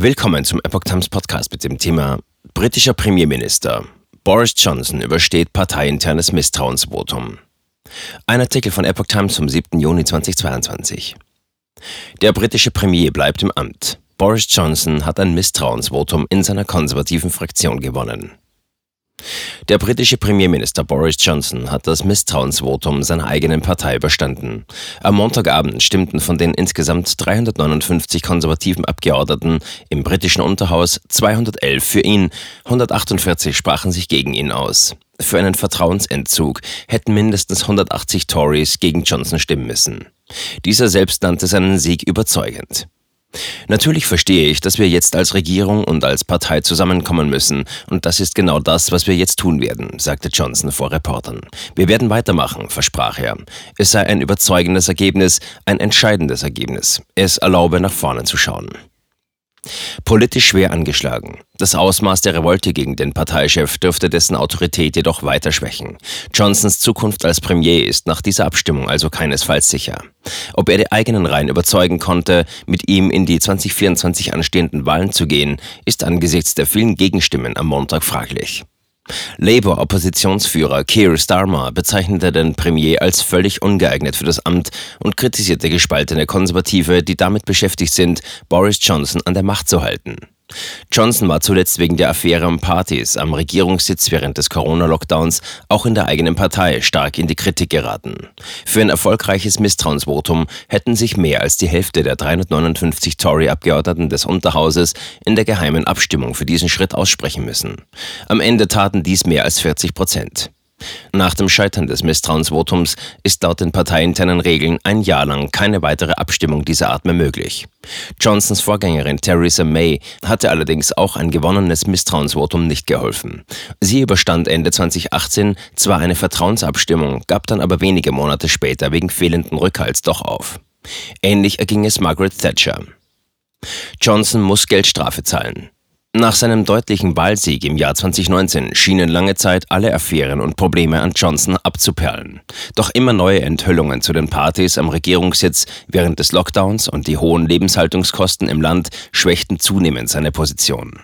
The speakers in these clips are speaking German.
Willkommen zum Epoch Times Podcast mit dem Thema Britischer Premierminister Boris Johnson übersteht parteiinternes Misstrauensvotum. Ein Artikel von Epoch Times vom 7. Juni 2022. Der britische Premier bleibt im Amt. Boris Johnson hat ein Misstrauensvotum in seiner konservativen Fraktion gewonnen. Der britische Premierminister Boris Johnson hat das Misstrauensvotum seiner eigenen Partei überstanden. Am Montagabend stimmten von den insgesamt 359 konservativen Abgeordneten im britischen Unterhaus 211 für ihn, 148 sprachen sich gegen ihn aus. Für einen Vertrauensentzug hätten mindestens 180 Tories gegen Johnson stimmen müssen. Dieser selbst nannte seinen Sieg überzeugend. Natürlich verstehe ich, dass wir jetzt als Regierung und als Partei zusammenkommen müssen, und das ist genau das, was wir jetzt tun werden, sagte Johnson vor Reportern. Wir werden weitermachen, versprach er. Es sei ein überzeugendes Ergebnis, ein entscheidendes Ergebnis. Es erlaube, nach vorne zu schauen. Politisch schwer angeschlagen. Das Ausmaß der Revolte gegen den Parteichef dürfte dessen Autorität jedoch weiter schwächen. Johnsons Zukunft als Premier ist nach dieser Abstimmung also keinesfalls sicher. Ob er die eigenen Reihen überzeugen konnte, mit ihm in die 2024 anstehenden Wahlen zu gehen, ist angesichts der vielen Gegenstimmen am Montag fraglich. Labour-Oppositionsführer Keir Starmer bezeichnete den Premier als völlig ungeeignet für das Amt und kritisierte gespaltene Konservative, die damit beschäftigt sind, Boris Johnson an der Macht zu halten. Johnson war zuletzt wegen der Affäre um Partys am Regierungssitz während des Corona-Lockdowns auch in der eigenen Partei stark in die Kritik geraten. Für ein erfolgreiches Misstrauensvotum hätten sich mehr als die Hälfte der 359 Tory-Abgeordneten des Unterhauses in der geheimen Abstimmung für diesen Schritt aussprechen müssen. Am Ende taten dies mehr als 40 Prozent. Nach dem Scheitern des Misstrauensvotums ist laut den parteiinternen Regeln ein Jahr lang keine weitere Abstimmung dieser Art mehr möglich. Johnsons Vorgängerin Theresa May hatte allerdings auch ein gewonnenes Misstrauensvotum nicht geholfen. Sie überstand Ende 2018 zwar eine Vertrauensabstimmung, gab dann aber wenige Monate später wegen fehlenden Rückhalts doch auf. Ähnlich erging es Margaret Thatcher. Johnson muss Geldstrafe zahlen. Nach seinem deutlichen Wahlsieg im Jahr 2019 schienen lange Zeit alle Affären und Probleme an Johnson abzuperlen. Doch immer neue Enthüllungen zu den Partys am Regierungssitz während des Lockdowns und die hohen Lebenshaltungskosten im Land schwächten zunehmend seine Position.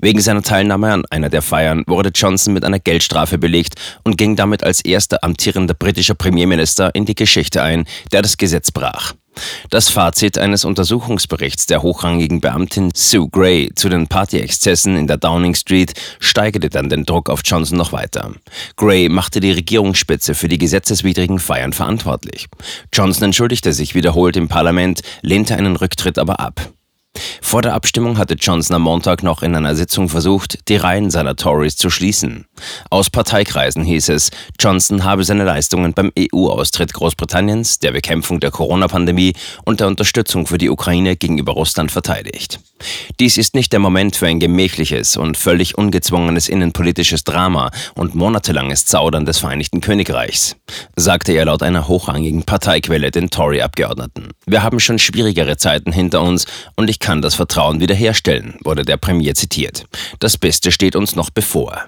Wegen seiner Teilnahme an einer der Feiern wurde Johnson mit einer Geldstrafe belegt und ging damit als erster amtierender britischer Premierminister in die Geschichte ein, der das Gesetz brach. Das Fazit eines Untersuchungsberichts der hochrangigen Beamtin Sue Gray zu den Partyexzessen in der Downing Street steigerte dann den Druck auf Johnson noch weiter. Gray machte die Regierungsspitze für die gesetzeswidrigen Feiern verantwortlich. Johnson entschuldigte sich wiederholt im Parlament, lehnte einen Rücktritt aber ab. Vor der Abstimmung hatte Johnson am Montag noch in einer Sitzung versucht, die Reihen seiner Tories zu schließen. Aus Parteikreisen hieß es, Johnson habe seine Leistungen beim EU-Austritt Großbritanniens, der Bekämpfung der Corona-Pandemie und der Unterstützung für die Ukraine gegenüber Russland verteidigt. Dies ist nicht der Moment für ein gemächliches und völlig ungezwungenes innenpolitisches Drama und monatelanges Zaudern des Vereinigten Königreichs, sagte er laut einer hochrangigen Parteiquelle den Tory-Abgeordneten. Wir haben schon schwierigere Zeiten hinter uns und ich kann das Vertrauen wiederherstellen, wurde der Premier zitiert. Das Beste steht uns noch bevor.